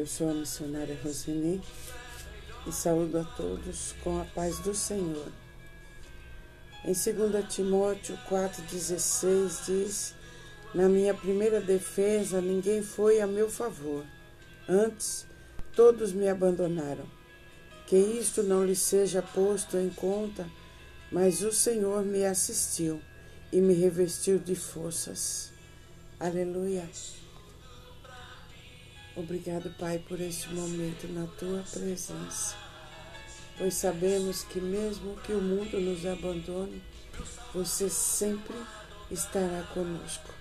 Eu sou a missionária Rosini e saúdo a todos com a paz do Senhor. Em 2 Timóteo 4,16 diz: Na minha primeira defesa ninguém foi a meu favor, antes todos me abandonaram. Que isto não lhe seja posto em conta, mas o Senhor me assistiu e me revestiu de forças. Aleluia. Obrigado, Pai, por este momento na tua presença, pois sabemos que, mesmo que o mundo nos abandone, você sempre estará conosco,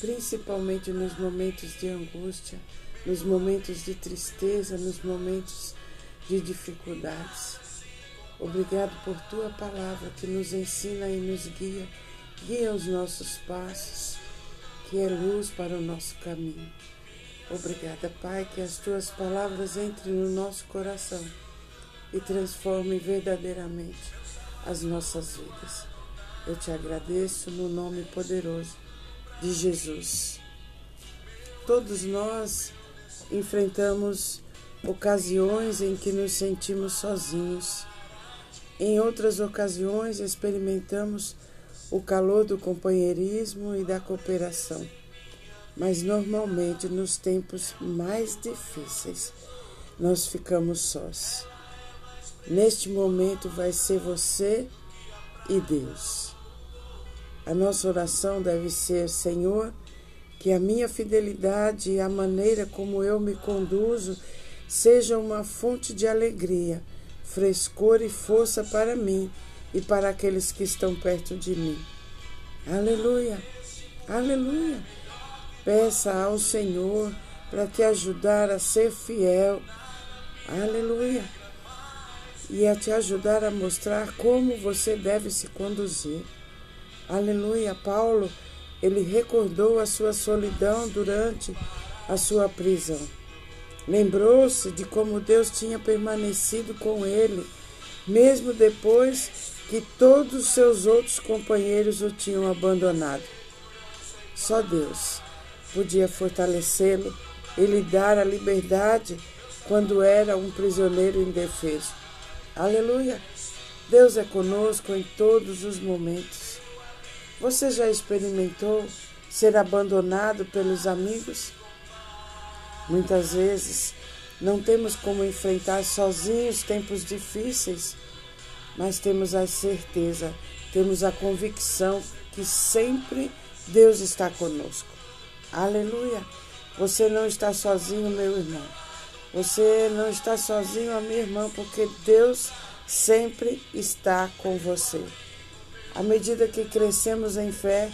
principalmente nos momentos de angústia, nos momentos de tristeza, nos momentos de dificuldades. Obrigado por tua palavra que nos ensina e nos guia, guia os nossos passos, que é luz para o nosso caminho. Obrigada, Pai, que as tuas palavras entrem no nosso coração e transformem verdadeiramente as nossas vidas. Eu te agradeço no nome poderoso de Jesus. Todos nós enfrentamos ocasiões em que nos sentimos sozinhos. Em outras ocasiões, experimentamos o calor do companheirismo e da cooperação mas normalmente nos tempos mais difíceis nós ficamos sós. Neste momento vai ser você e Deus. A nossa oração deve ser: Senhor, que a minha fidelidade e a maneira como eu me conduzo seja uma fonte de alegria, frescor e força para mim e para aqueles que estão perto de mim. Aleluia, aleluia. Peça ao Senhor para te ajudar a ser fiel. Aleluia. E a te ajudar a mostrar como você deve se conduzir. Aleluia. Paulo, ele recordou a sua solidão durante a sua prisão. Lembrou-se de como Deus tinha permanecido com ele, mesmo depois que todos os seus outros companheiros o tinham abandonado. Só Deus podia fortalecê-lo e lhe dar a liberdade quando era um prisioneiro indefeso. Aleluia! Deus é conosco em todos os momentos. Você já experimentou ser abandonado pelos amigos? Muitas vezes não temos como enfrentar sozinhos tempos difíceis, mas temos a certeza, temos a convicção que sempre Deus está conosco. Aleluia. Você não está sozinho, meu irmão. Você não está sozinho, minha irmã, porque Deus sempre está com você. À medida que crescemos em fé,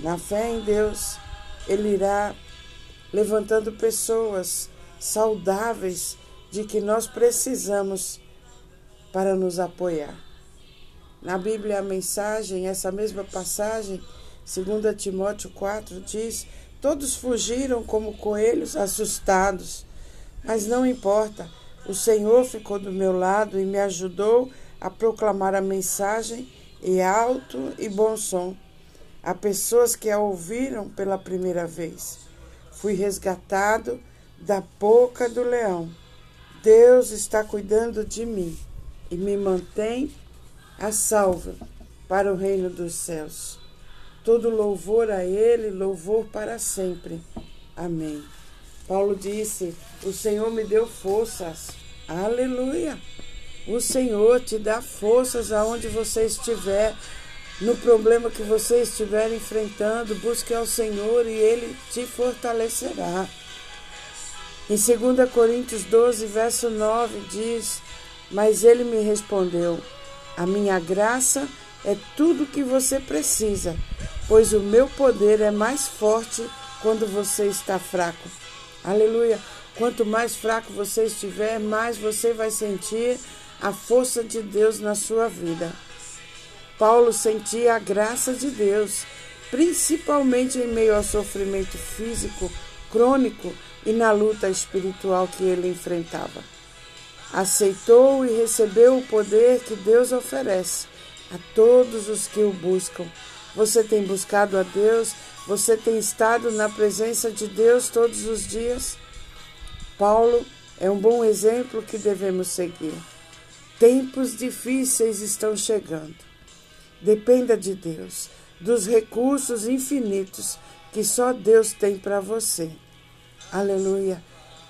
na fé em Deus, Ele irá levantando pessoas saudáveis de que nós precisamos para nos apoiar. Na Bíblia, a mensagem, essa mesma passagem, 2 Timóteo 4 diz: Todos fugiram como coelhos assustados, mas não importa, o Senhor ficou do meu lado e me ajudou a proclamar a mensagem em alto e bom som a pessoas que a ouviram pela primeira vez. Fui resgatado da boca do leão. Deus está cuidando de mim e me mantém a salvo para o reino dos céus. Todo louvor a Ele, louvor para sempre. Amém. Paulo disse: O Senhor me deu forças. Aleluia. O Senhor te dá forças aonde você estiver, no problema que você estiver enfrentando. Busque ao Senhor e Ele te fortalecerá. Em 2 Coríntios 12, verso 9, diz: Mas ele me respondeu: A minha graça é tudo o que você precisa pois o meu poder é mais forte quando você está fraco. Aleluia! Quanto mais fraco você estiver, mais você vai sentir a força de Deus na sua vida. Paulo sentia a graça de Deus, principalmente em meio ao sofrimento físico crônico e na luta espiritual que ele enfrentava. Aceitou e recebeu o poder que Deus oferece a todos os que o buscam você tem buscado a Deus, Você tem estado na presença de Deus todos os dias? Paulo é um bom exemplo que devemos seguir. Tempos difíceis estão chegando. Dependa de Deus, dos recursos infinitos que só Deus tem para você. Aleluia.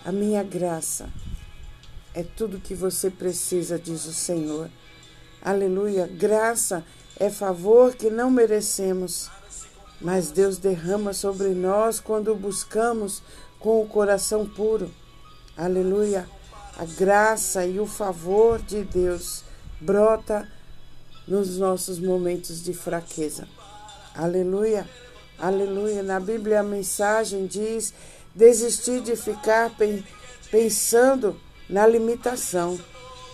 A minha graça é tudo que você precisa, diz o Senhor. Aleluia. Graça é favor que não merecemos, mas Deus derrama sobre nós quando o buscamos com o coração puro. Aleluia. A graça e o favor de Deus brota nos nossos momentos de fraqueza. Aleluia. Aleluia. Na Bíblia a mensagem diz: desisti de ficar pensando na limitação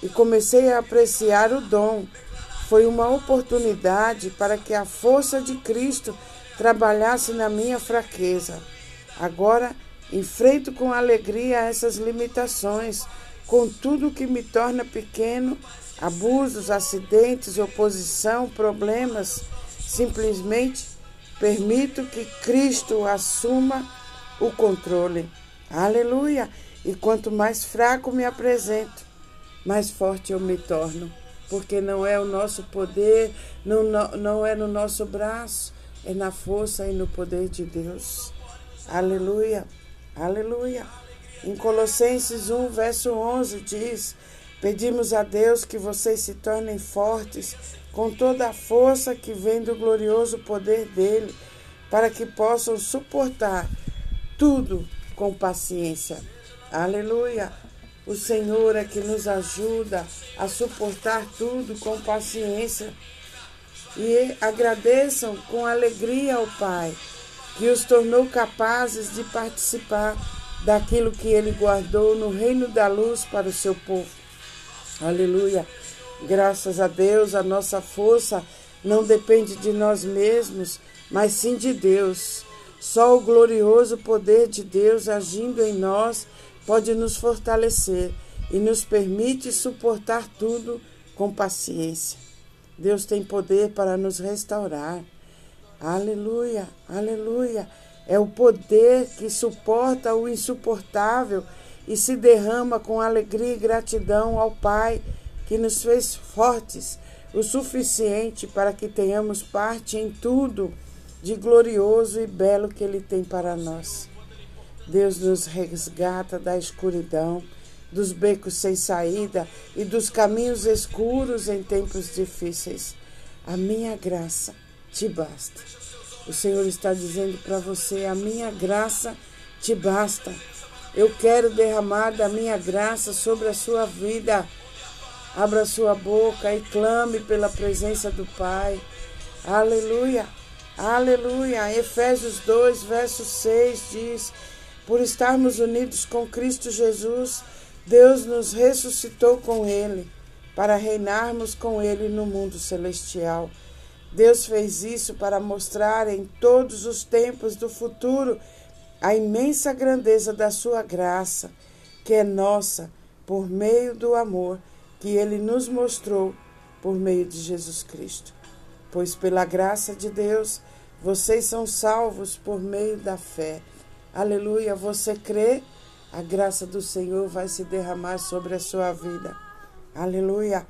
e comecei a apreciar o dom. Foi uma oportunidade para que a força de Cristo trabalhasse na minha fraqueza. Agora enfrento com alegria essas limitações, com tudo que me torna pequeno, abusos, acidentes, oposição, problemas. Simplesmente permito que Cristo assuma o controle. Aleluia! E quanto mais fraco me apresento, mais forte eu me torno. Porque não é o nosso poder, não, não, não é no nosso braço, é na força e no poder de Deus. Aleluia, aleluia. Em Colossenses 1, verso 11 diz: Pedimos a Deus que vocês se tornem fortes com toda a força que vem do glorioso poder dele, para que possam suportar tudo com paciência. Aleluia! O Senhor é que nos ajuda a suportar tudo com paciência. E agradeçam com alegria ao Pai, que os tornou capazes de participar daquilo que Ele guardou no reino da luz para o seu povo. Aleluia! Graças a Deus, a nossa força não depende de nós mesmos, mas sim de Deus. Só o glorioso poder de Deus agindo em nós pode nos fortalecer e nos permite suportar tudo com paciência. Deus tem poder para nos restaurar. Aleluia, aleluia. É o poder que suporta o insuportável e se derrama com alegria e gratidão ao Pai que nos fez fortes o suficiente para que tenhamos parte em tudo de glorioso e belo que Ele tem para nós. Deus nos resgata da escuridão, dos becos sem saída e dos caminhos escuros em tempos difíceis. A minha graça te basta. O Senhor está dizendo para você: a minha graça te basta. Eu quero derramar da minha graça sobre a sua vida. Abra sua boca e clame pela presença do Pai. Aleluia, aleluia. Efésios 2, verso 6 diz: Por estarmos unidos com Cristo Jesus, Deus nos ressuscitou com Ele, para reinarmos com Ele no mundo celestial. Deus fez isso para mostrar em todos os tempos do futuro a imensa grandeza da Sua graça, que é nossa por meio do amor que ele nos mostrou por meio de Jesus Cristo. Pois pela graça de Deus, vocês são salvos por meio da fé. Aleluia, você crê? A graça do Senhor vai se derramar sobre a sua vida. Aleluia.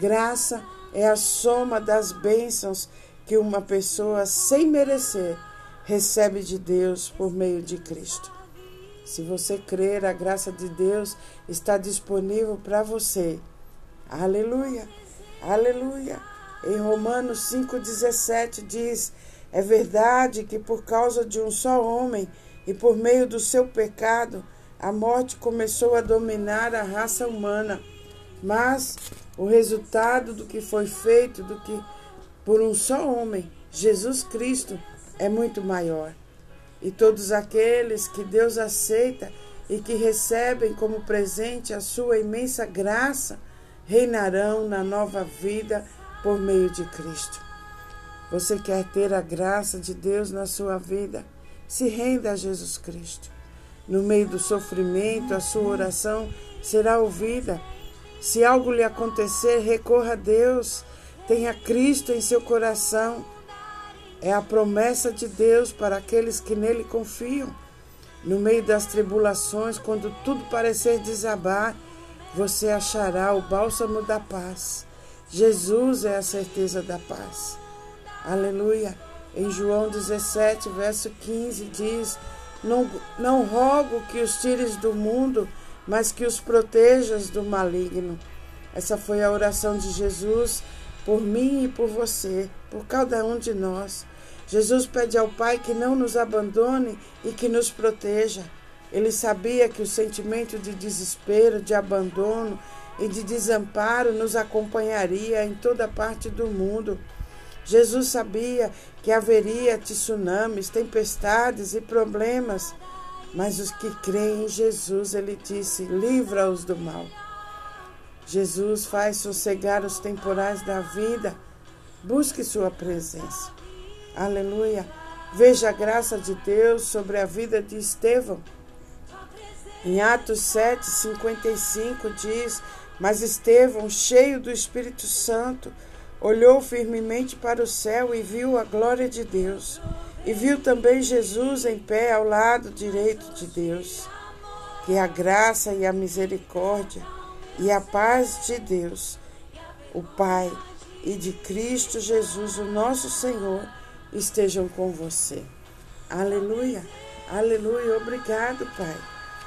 Graça é a soma das bênçãos que uma pessoa, sem merecer, recebe de Deus por meio de Cristo. Se você crer, a graça de Deus está disponível para você. Aleluia, aleluia. Em Romanos 5,17 diz: É verdade que por causa de um só homem e por meio do seu pecado, a morte começou a dominar a raça humana. Mas o resultado do que foi feito do que por um só homem, Jesus Cristo, é muito maior. E todos aqueles que Deus aceita e que recebem como presente a sua imensa graça, reinarão na nova vida por meio de Cristo. Você quer ter a graça de Deus na sua vida? Se renda a Jesus Cristo. No meio do sofrimento, a sua oração será ouvida. Se algo lhe acontecer, recorra a Deus. Tenha Cristo em seu coração. É a promessa de Deus para aqueles que nele confiam. No meio das tribulações, quando tudo parecer desabar, você achará o bálsamo da paz. Jesus é a certeza da paz. Aleluia. Em João 17, verso 15, diz: Não, não rogo que os tires do mundo, mas que os protejas do maligno. Essa foi a oração de Jesus por mim e por você, por cada um de nós. Jesus pede ao Pai que não nos abandone e que nos proteja. Ele sabia que o sentimento de desespero, de abandono e de desamparo nos acompanharia em toda parte do mundo. Jesus sabia que haveria tsunamis, tempestades e problemas, mas os que creem em Jesus, ele disse: livra-os do mal. Jesus faz sossegar os temporais da vida. Busque sua presença. Aleluia. Veja a graça de Deus sobre a vida de Estevão. Em Atos 7, 55 diz: Mas Estevão, cheio do Espírito Santo, olhou firmemente para o céu e viu a glória de Deus. E viu também Jesus em pé ao lado direito de Deus. Que a graça e a misericórdia e a paz de Deus, o Pai, e de Cristo Jesus, o nosso Senhor, estejam com você. Aleluia, aleluia. Obrigado, Pai.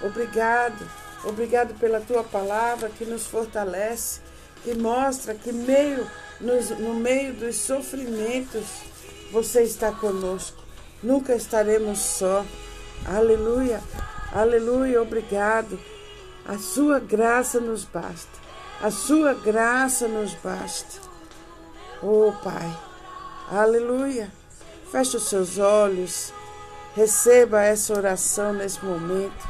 Obrigado, obrigado pela tua palavra que nos fortalece, que mostra que meio, nos, no meio dos sofrimentos você está conosco. Nunca estaremos só. Aleluia, aleluia. Obrigado. A sua graça nos basta. A sua graça nos basta. Oh, Pai. Aleluia. Feche os seus olhos. Receba essa oração nesse momento.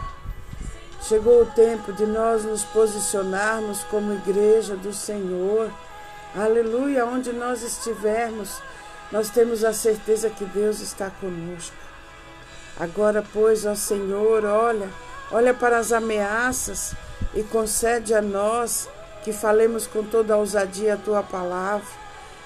Chegou o tempo de nós nos posicionarmos como igreja do Senhor. Aleluia, onde nós estivermos, nós temos a certeza que Deus está conosco. Agora, pois, ó Senhor, olha, olha para as ameaças e concede a nós que falemos com toda a ousadia a tua palavra.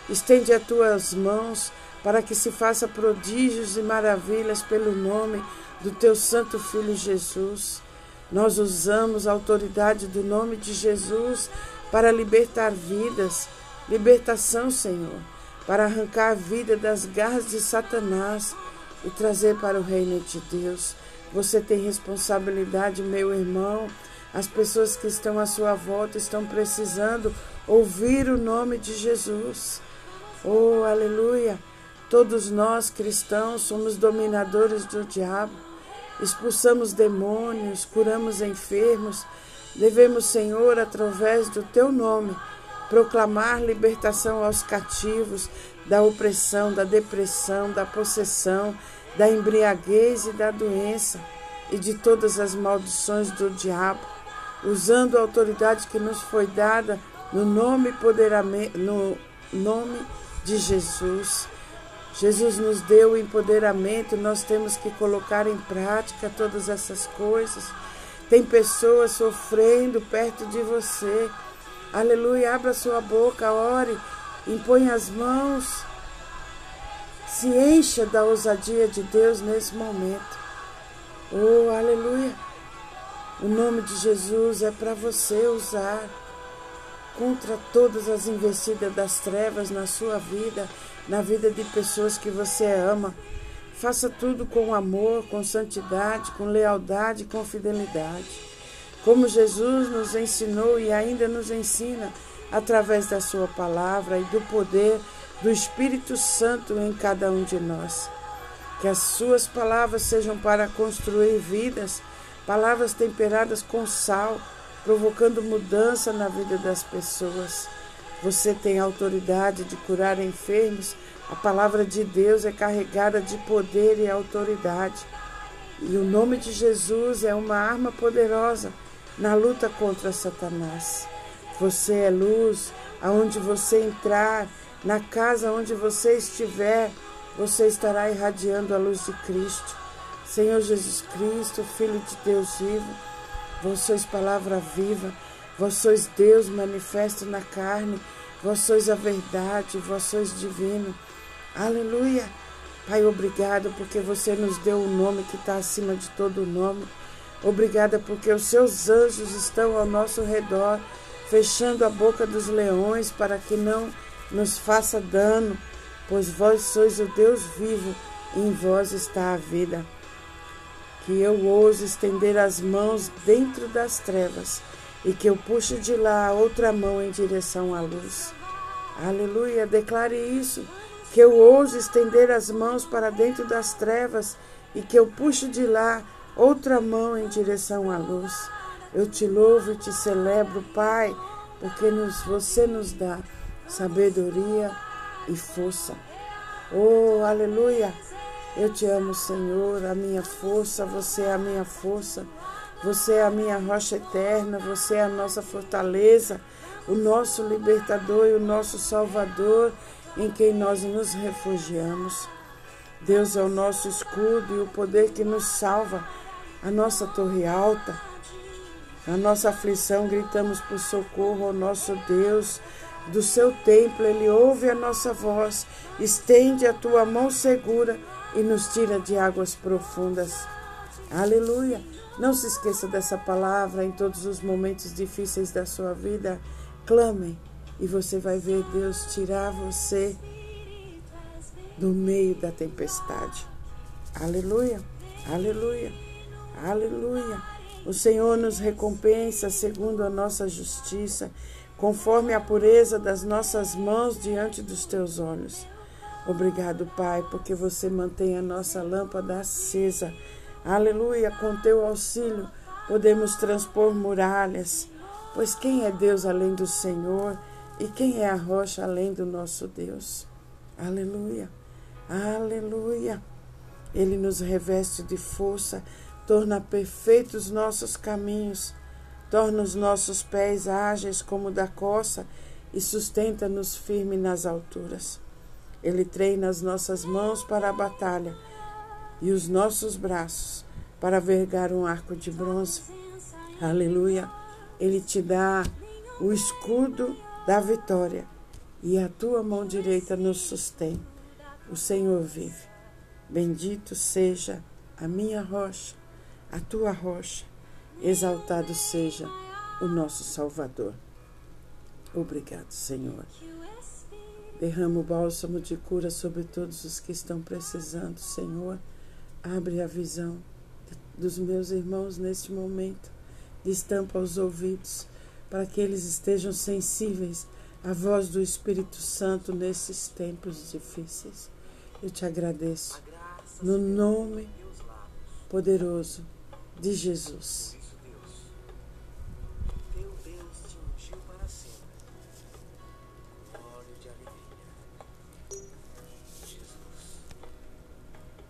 Estende as tuas mãos para que se faça prodígios e maravilhas pelo nome do teu santo filho Jesus. Nós usamos a autoridade do nome de Jesus para libertar vidas, libertação, Senhor, para arrancar a vida das garras de Satanás e trazer para o reino de Deus. Você tem responsabilidade, meu irmão. As pessoas que estão à sua volta estão precisando ouvir o nome de Jesus. Oh, aleluia! Todos nós cristãos somos dominadores do diabo, expulsamos demônios, curamos enfermos. Devemos, Senhor, através do teu nome, proclamar libertação aos cativos da opressão, da depressão, da possessão, da embriaguez e da doença e de todas as maldições do diabo, usando a autoridade que nos foi dada no nome, no nome de Jesus. Jesus nos deu o empoderamento, nós temos que colocar em prática todas essas coisas. Tem pessoas sofrendo perto de você. Aleluia, abra sua boca, ore, impõe as mãos. Se encha da ousadia de Deus nesse momento. Oh, aleluia. O nome de Jesus é para você usar contra todas as investidas das trevas na sua vida na vida de pessoas que você ama. Faça tudo com amor, com santidade, com lealdade, com fidelidade. Como Jesus nos ensinou e ainda nos ensina através da Sua palavra e do poder do Espírito Santo em cada um de nós. Que as Suas palavras sejam para construir vidas, palavras temperadas com sal, provocando mudança na vida das pessoas. Você tem autoridade de curar enfermos. A palavra de Deus é carregada de poder e autoridade. E o nome de Jesus é uma arma poderosa na luta contra Satanás. Você é luz aonde você entrar, na casa onde você estiver, você estará irradiando a luz de Cristo. Senhor Jesus Cristo, Filho de Deus vivo, vós sois palavra viva Vós sois Deus manifesto na carne, vós sois a verdade, vós sois divino. Aleluia! Pai, obrigado porque você nos deu o um nome que está acima de todo nome. Obrigada porque os seus anjos estão ao nosso redor, fechando a boca dos leões para que não nos faça dano, pois vós sois o Deus vivo e em vós está a vida. Que eu ouse estender as mãos dentro das trevas e que eu puxe de lá a outra mão em direção à luz. Aleluia, declare isso. Que eu ouse estender as mãos para dentro das trevas e que eu puxe de lá outra mão em direção à luz. Eu te louvo e te celebro, Pai, porque nos, você nos dá sabedoria e força. Oh, aleluia! Eu te amo, Senhor, a minha força, você é a minha força, você é a minha rocha eterna, você é a nossa fortaleza, o nosso libertador e o nosso salvador, em quem nós nos refugiamos. Deus é o nosso escudo e o poder que nos salva a nossa torre alta. Na nossa aflição, gritamos por socorro ao nosso Deus. Do seu templo, ele ouve a nossa voz, estende a tua mão segura e nos tira de águas profundas. Aleluia! Não se esqueça dessa palavra em todos os momentos difíceis da sua vida. Clame e você vai ver Deus tirar você do meio da tempestade. Aleluia! Aleluia! Aleluia. O Senhor nos recompensa segundo a nossa justiça, conforme a pureza das nossas mãos diante dos teus olhos. Obrigado, Pai, porque você mantém a nossa lâmpada acesa. Aleluia. Com teu auxílio podemos transpor muralhas. Pois quem é Deus além do Senhor? E quem é a rocha além do nosso Deus? Aleluia. Aleluia. Ele nos reveste de força torna perfeitos nossos caminhos, torna os nossos pés ágeis como da coça e sustenta-nos firme nas alturas. Ele treina as nossas mãos para a batalha e os nossos braços para vergar um arco de bronze. Aleluia! Ele te dá o escudo da vitória e a tua mão direita nos sustém. O Senhor vive. Bendito seja a minha rocha a tua rocha. Exaltado seja o nosso Salvador. Obrigado, Senhor. Derrama o bálsamo de cura sobre todos os que estão precisando, Senhor. Abre a visão dos meus irmãos neste momento. Destampa os ouvidos para que eles estejam sensíveis à voz do Espírito Santo nesses tempos difíceis. Eu te agradeço. No nome poderoso de Jesus.